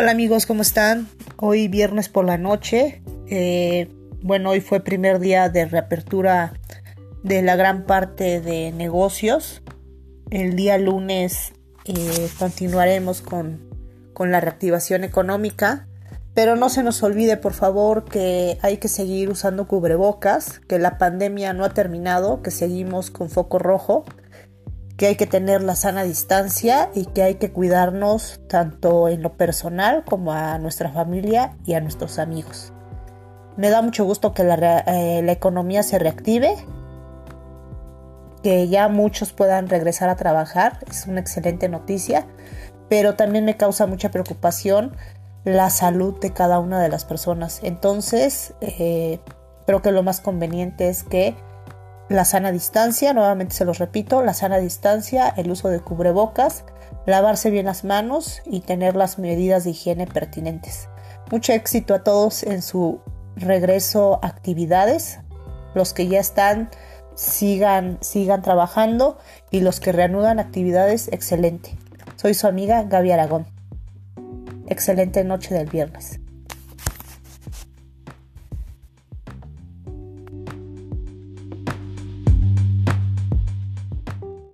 Hola amigos, ¿cómo están? Hoy viernes por la noche. Eh, bueno, hoy fue primer día de reapertura de la gran parte de negocios. El día lunes eh, continuaremos con, con la reactivación económica. Pero no se nos olvide, por favor, que hay que seguir usando cubrebocas, que la pandemia no ha terminado, que seguimos con foco rojo que hay que tener la sana distancia y que hay que cuidarnos tanto en lo personal como a nuestra familia y a nuestros amigos. Me da mucho gusto que la, eh, economía se reactive, que ya muchos puedan regresar a trabajar, es una excelente noticia, pero también me causa mucha preocupación la salud de cada una de las personas. Entonces, eh, creo que lo más conveniente es que la sana distancia, nuevamente se los repito, la sana distancia, el uso de cubrebocas, lavarse bien las manos y tener las medidas de higiene pertinentes. Mucho éxito a todos en su regreso a actividades. Los que ya están, sigan, sigan trabajando y los que reanudan actividades, excelente. Soy su amiga Gaby Aragón. Excelente noche del viernes.